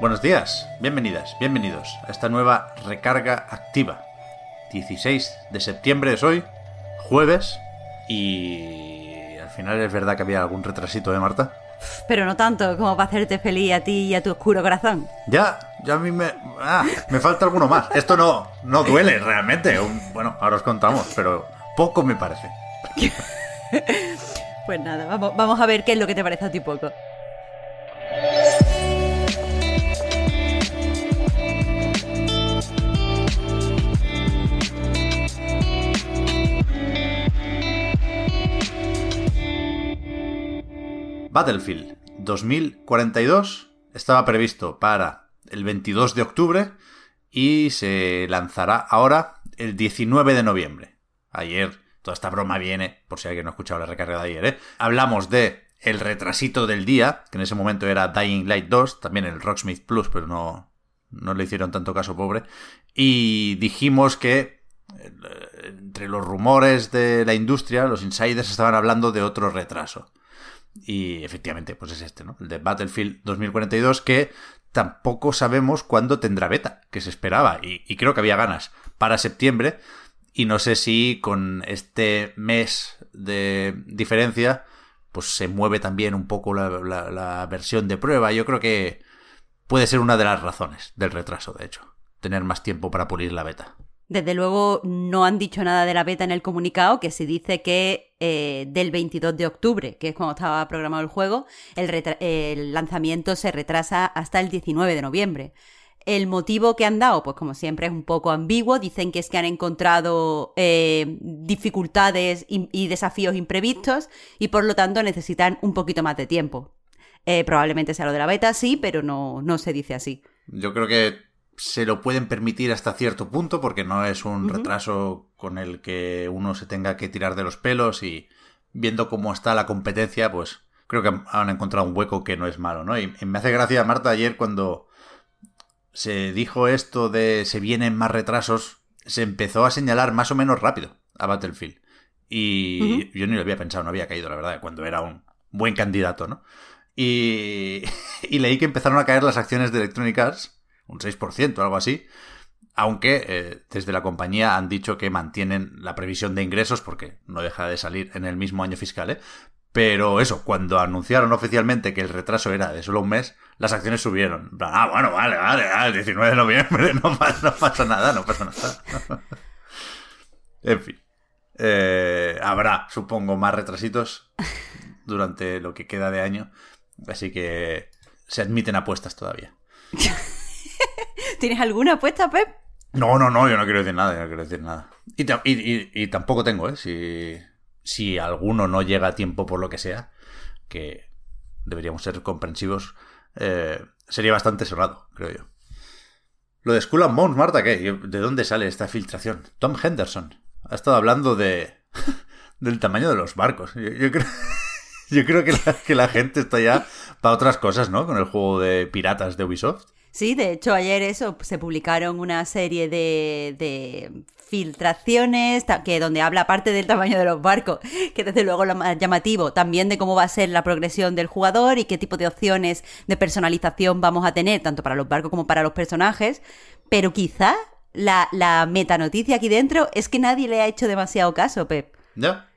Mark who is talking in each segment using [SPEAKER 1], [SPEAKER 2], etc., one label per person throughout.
[SPEAKER 1] Buenos días, bienvenidas, bienvenidos a esta nueva recarga activa. 16 de septiembre es hoy, jueves, y al final es verdad que había algún retrasito, ¿eh, Marta?
[SPEAKER 2] Pero no tanto como para hacerte feliz a ti y a tu oscuro corazón.
[SPEAKER 1] Ya, ya a mí me... Ah, me falta alguno más. Esto no, no duele realmente. Un- bueno, ahora os contamos, pero poco me parece.
[SPEAKER 2] Pues nada, vamos, vamos a ver qué es lo que te parece a ti poco.
[SPEAKER 1] Battlefield 2042 estaba previsto para el 22 de octubre y se lanzará ahora el 19 de noviembre. Ayer, toda esta broma viene, por si alguien no ha escuchado la recarga de ayer, ¿eh? Hablamos de el retrasito del día, que en ese momento era Dying Light 2, también el Rocksmith Plus, pero no, no le hicieron tanto caso, pobre. Y dijimos que eh, entre los rumores de la industria, los insiders estaban hablando de otro retraso. Y efectivamente, pues es este, ¿no? El de Battlefield 2042, que tampoco sabemos cuándo tendrá beta, que se esperaba. Y, creo que había ganas para septiembre. Y no sé si con este mes de diferencia, pues se mueve también un poco la versión de prueba. Yo creo que puede ser una de las razones del retraso, de hecho. Tener más tiempo para pulir la beta.
[SPEAKER 2] Desde luego no han dicho nada de la beta en el comunicado, que se dice que eh, del 22 de octubre, que es cuando estaba programado el juego, el, lanzamiento se retrasa hasta el 19 de noviembre. El motivo que han dado, pues como siempre es un poco ambiguo, dicen que es que han encontrado eh, dificultades y, y desafíos imprevistos y por lo tanto necesitan un poquito más de tiempo. Eh, probablemente sea lo de la beta, sí, pero no, no se dice así.
[SPEAKER 1] Yo creo que se lo pueden permitir hasta cierto punto porque no es un retraso con el que uno se tenga que tirar de los pelos y viendo cómo está la competencia, pues creo que han encontrado un hueco que no es malo, ¿no? Y, y me hace gracia, Marta, ayer cuando se dijo esto de se vienen más retrasos, se empezó a señalar más o menos rápido a Battlefield. Y yo ni lo había pensado, no había caído, la verdad, cuando era un buen candidato, ¿no? Y, y leí que empezaron a caer las acciones de Electronic Arts, un 6% o algo así, aunque eh, desde la compañía han dicho que mantienen la previsión de ingresos porque no deja de salir en el mismo año fiscal, ¿eh? Pero eso, cuando anunciaron oficialmente que el retraso era de solo un mes, las acciones subieron. Ah, bueno, vale, vale, el 19 de noviembre no pasa, no pasa nada, no pasa nada. en fin. Eh, habrá, supongo, más retrasitos durante lo que queda de año. Así que se admiten apuestas todavía.
[SPEAKER 2] ¿Tienes alguna apuesta, Pep?
[SPEAKER 1] No, no, no, yo no quiero decir nada, yo no quiero decir nada. Y, ta- y- y- y tampoco tengo, ¿eh? Si, alguno no llega a tiempo por lo que sea, que deberíamos ser comprensivos, eh, sería bastante cerrado, creo yo. Lo de Skull and Bones, Marta, ¿qué? ¿De dónde sale esta filtración? Tom Henderson ha estado hablando de del tamaño de los barcos. Yo, creo, yo creo que, la, que la gente está ya para otras cosas, ¿no? Con el juego de piratas de Ubisoft.
[SPEAKER 2] Sí, de hecho ayer eso se publicaron una serie de, de filtraciones que donde habla parte del tamaño de los barcos, que desde luego lo más llamativo, también de cómo va a ser la progresión del jugador y qué tipo de opciones de personalización vamos a tener tanto para los barcos como para los personajes, pero quizá la, la metanoticia aquí dentro es que nadie le ha hecho demasiado caso, Pep.
[SPEAKER 1] Ya,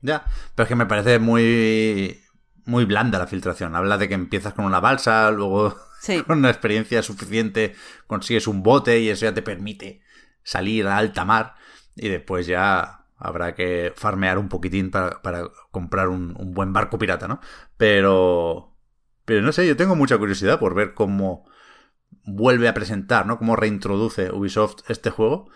[SPEAKER 1] ya, pero es que me parece muy muy blanda la filtración. Habla de que empiezas con una balsa, luego con una experiencia suficiente consigues un bote y eso ya te permite salir a alta mar y después ya habrá que farmear un poquitín para, comprar un, buen barco pirata, ¿no? Pero... Pero no sé, yo tengo mucha curiosidad por ver cómo vuelve a presentar, ¿no? Cómo reintroduce Ubisoft este juego,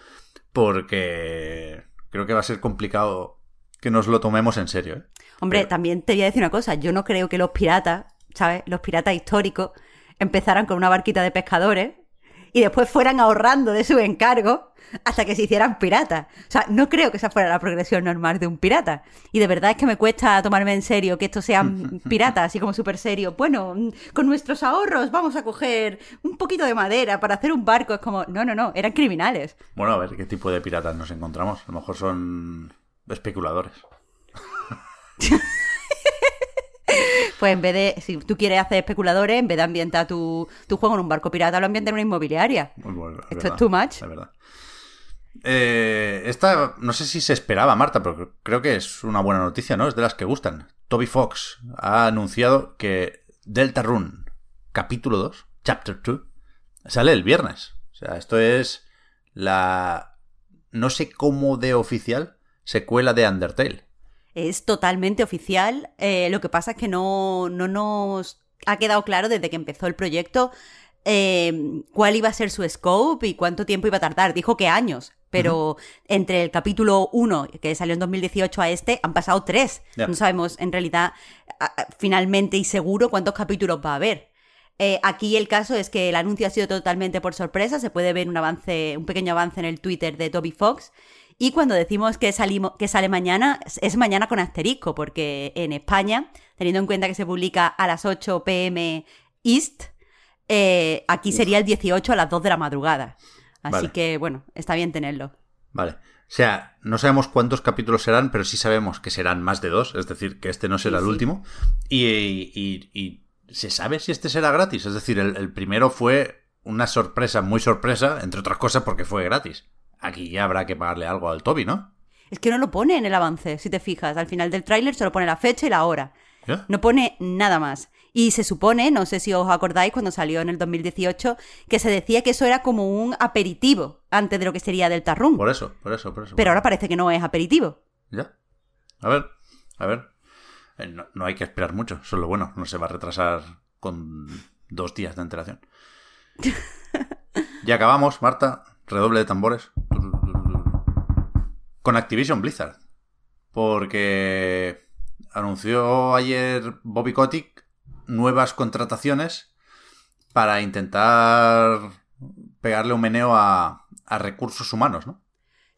[SPEAKER 1] porque creo que va a ser complicado que nos lo tomemos en serio. ¿eh?
[SPEAKER 2] Hombre, también te voy a decir una cosa, yo no creo que los piratas, ¿sabes? Los piratas históricos empezaran con una barquita de pescadores y después fueran ahorrando de su encargo hasta que se hicieran piratas. O sea, no creo que esa fuera la progresión normal de un pirata. Y de verdad es que me cuesta tomarme en serio que estos sean piratas, así como súper serio. Bueno, con nuestros ahorros vamos a coger un poquito de madera para hacer un barco. Es como, no, no, no, eran criminales.
[SPEAKER 1] Bueno, a ver qué tipo de piratas nos encontramos. A lo mejor son especuladores.
[SPEAKER 2] Pues en vez de, si tú quieres hacer especuladores, en vez de ambientar tu, juego en un barco pirata, lo ambienta en una inmobiliaria. Esto es too much.
[SPEAKER 1] verdad. Eh, esta, no sé si se esperaba, Marta, pero creo que es una buena noticia, ¿no? Es de las que gustan. Toby Fox ha anunciado que Delta Run, capítulo 2, chapter 2, sale el viernes. O sea, esto es la... no sé cómo de oficial, secuela de Undertale
[SPEAKER 2] es totalmente oficial. Eh, lo que pasa es que no, no nos ha quedado claro desde que empezó el proyecto eh, cuál iba a ser su scope y cuánto tiempo iba a tardar. Dijo que años, pero entre el capítulo 1, que salió en 2018, a este, han pasado tres. No sabemos en realidad finalmente y seguro cuántos capítulos va a haber. Eh, aquí el caso es que el anuncio ha sido totalmente por sorpresa. Se puede ver un avance, un pequeño avance en el Twitter de Toby Fox. Y cuando decimos que, salimos, que sale mañana, es mañana con asterisco, porque en España, teniendo en cuenta que se publica a las 8 pm East, eh, aquí sería el 18 a las 2 de la madrugada. Así que, bueno, está bien tenerlo.
[SPEAKER 1] Vale. O sea, no sabemos cuántos capítulos serán, pero sí sabemos que serán más de dos, es decir, que este no será el último. Y, se sabe si este será gratis. Es decir, el primero fue una sorpresa, muy sorpresa, entre otras cosas porque fue gratis. Aquí ya habrá que pagarle algo al Toby, ¿no?
[SPEAKER 2] Es que no lo pone en el avance, si te fijas. Al final del tráiler solo pone la fecha y la hora. No pone nada más. Y se supone, no sé si os acordáis, cuando salió en el 2018, que se decía que eso era como un aperitivo antes de lo que sería Delta Run.
[SPEAKER 1] Por eso, por eso, por eso.
[SPEAKER 2] Pero ahora parece que no es aperitivo.
[SPEAKER 1] Ya. A ver, a ver. Eh, no, no, hay que esperar mucho, eso es lo bueno. No se va a retrasar con dos días de antelación. ya acabamos, Marta redoble de tambores, con Activision Blizzard. Porque anunció ayer Bobby Kotick nuevas contrataciones para intentar pegarle un meneo a, recursos humanos, ¿no?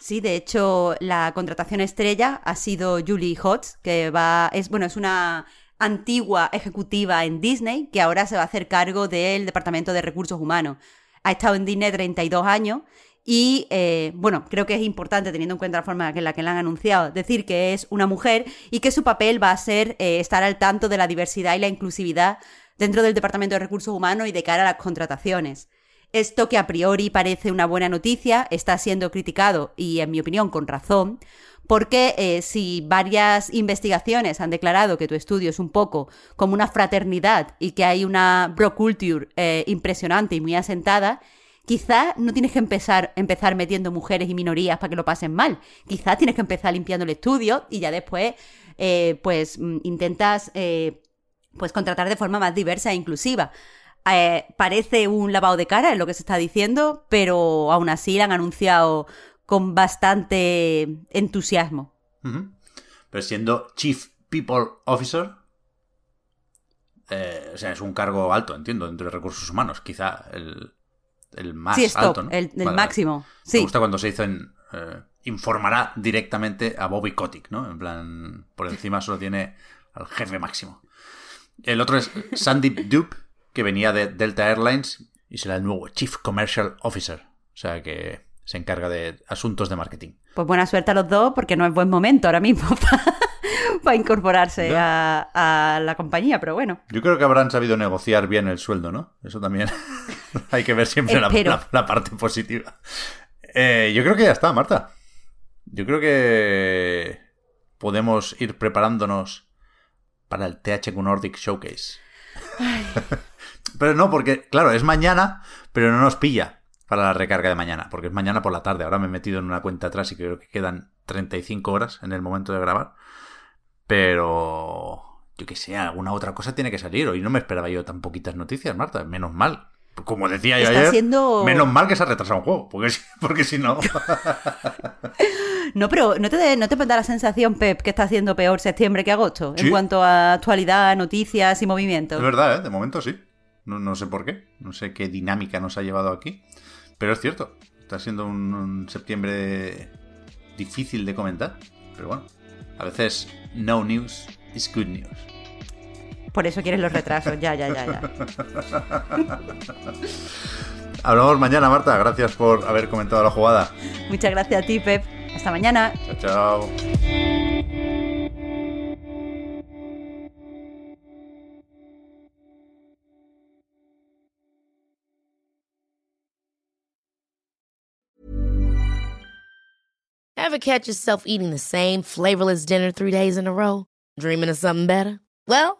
[SPEAKER 2] Sí, de hecho, la contratación estrella ha sido Julie Hotz, que va, es, bueno, es una antigua ejecutiva en Disney que ahora se va a hacer cargo del Departamento de Recursos Humanos ha estado en Disney 32 años y eh, bueno, creo que es importante, teniendo en cuenta la forma en la que la han anunciado, decir que es una mujer y que su papel va a ser eh, estar al tanto de la diversidad y la inclusividad dentro del Departamento de Recursos Humanos y de cara a las contrataciones. Esto que a priori parece una buena noticia está siendo criticado, y en mi opinión con razón, porque eh, si varias investigaciones han declarado que tu estudio es un poco como una fraternidad y que hay una bro culture impresionante y muy asentada, quizá no tienes que empezar, empezar metiendo mujeres y minorías para que lo pasen mal. Quizá tienes que empezar limpiando el estudio y ya después, eh, pues, mm, intentas, pues, contratar de forma más diversa e inclusiva. parece un lavado de cara, es lo que se está diciendo, pero aún así la han anunciado con bastante entusiasmo.
[SPEAKER 1] Pero siendo Chief People Officer, eh, o sea, es un cargo alto, entiendo, dentro de recursos humanos. Quizá el, el más
[SPEAKER 2] sí,
[SPEAKER 1] alto, ¿no?
[SPEAKER 2] el, el
[SPEAKER 1] Vale, vale.
[SPEAKER 2] máximo.
[SPEAKER 1] Me gusta cuando se dicen eh, informará directamente a Bobby Kotick, ¿no? En plan, por encima solo tiene al jefe máximo. El otro es Sandeep Dupe, que venía de Delta Airlines y será el nuevo Chief Commercial Officer. O sea que se encarga de asuntos de marketing.
[SPEAKER 2] Pues buena suerte a los dos, porque no es buen momento ahora mismo para incorporarse a, a la compañía, pero bueno.
[SPEAKER 1] Yo creo que habrán sabido negociar bien el sueldo, ¿no? Eso también hay que ver siempre la, la- la parte positiva. Eh, yo creo que ya está, Marta. Yo creo que podemos ir preparándonos para el THQ Nordic Showcase. pero no, porque, claro, es mañana, pero no nos pilla para la recarga de mañana, porque es mañana por la tarde. Ahora me he metido en una cuenta atrás y creo que quedan 35 horas en el momento de grabar. Pero yo que sé, alguna otra cosa tiene que salir. Hoy no me esperaba yo tan poquitas noticias, Marta. Menos mal. Como decía yo
[SPEAKER 2] Está
[SPEAKER 1] ayer,
[SPEAKER 2] siendo-
[SPEAKER 1] menos mal que se ha retrasado un juego, porque, si- porque si no...
[SPEAKER 2] No, pero ¿no te, ¿no te da la sensación, Pep, que está haciendo peor septiembre que agosto?
[SPEAKER 1] Sí.
[SPEAKER 2] En cuanto a actualidad, noticias y movimientos.
[SPEAKER 1] Es verdad, ¿eh? De momento sí. No, no sé por qué. No sé qué dinámica nos ha llevado aquí. Pero es cierto. Está siendo un, un septiembre difícil de comentar. Pero bueno, a veces no news is good news.
[SPEAKER 2] Por eso quieres los retrasos, ya, ya, ya, ya.
[SPEAKER 1] Hablamos mañana, Marta. Gracias por haber comentado la jugada.
[SPEAKER 2] Muchas gracias a ti, Pep. Hasta mañana.
[SPEAKER 1] Chao, chao.
[SPEAKER 3] Ever catch yourself eating the same flavorless dinner three days in a row? Dreaming of something better? Well,